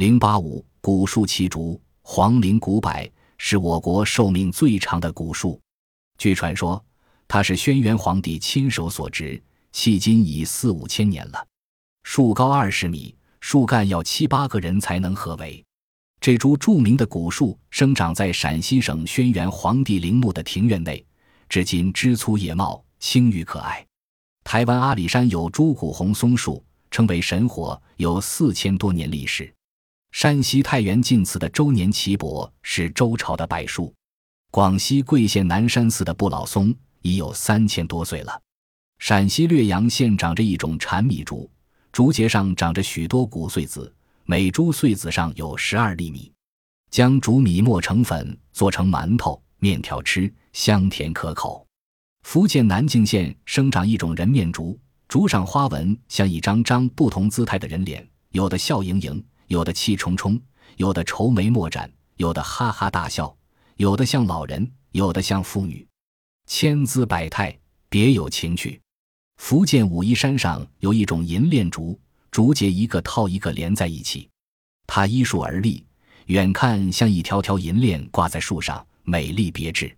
零八五古树奇竹，黄陵古柏是我国寿命最长的古树。据传说，它是轩辕皇帝亲手所植，迄今已四五千年了。树高二十米，树干要七八个人才能合围。这株著名的古树生长在陕西省轩辕皇帝陵墓的庭院内，至今枝粗叶茂，青郁可爱。台湾阿里山有朱古红松树，称为神火，有四千多年历史。山西太原晋祠的周年奇柏是周朝的柏树。广西桂县南山寺的不老松已有三千多岁了。陕西略阳县长着一种缠米竹，竹节上长着许多谷穗子，每株穗子上有十二粒米。将竹米磨成粉，做成馒头、面条吃，香甜可口。福建南靖县生长一种人面竹，竹上花纹像一张张不同姿态的人脸，有的笑盈盈，有的气冲冲，有的愁眉莫展，有的哈哈大笑。有的像老人，有的像妇女，千姿百态，别有情趣。福建武夷山上有一种银链竹，竹节一个套一个连在一起，它依树而立，远看像一条条银链挂在树上，美丽别致。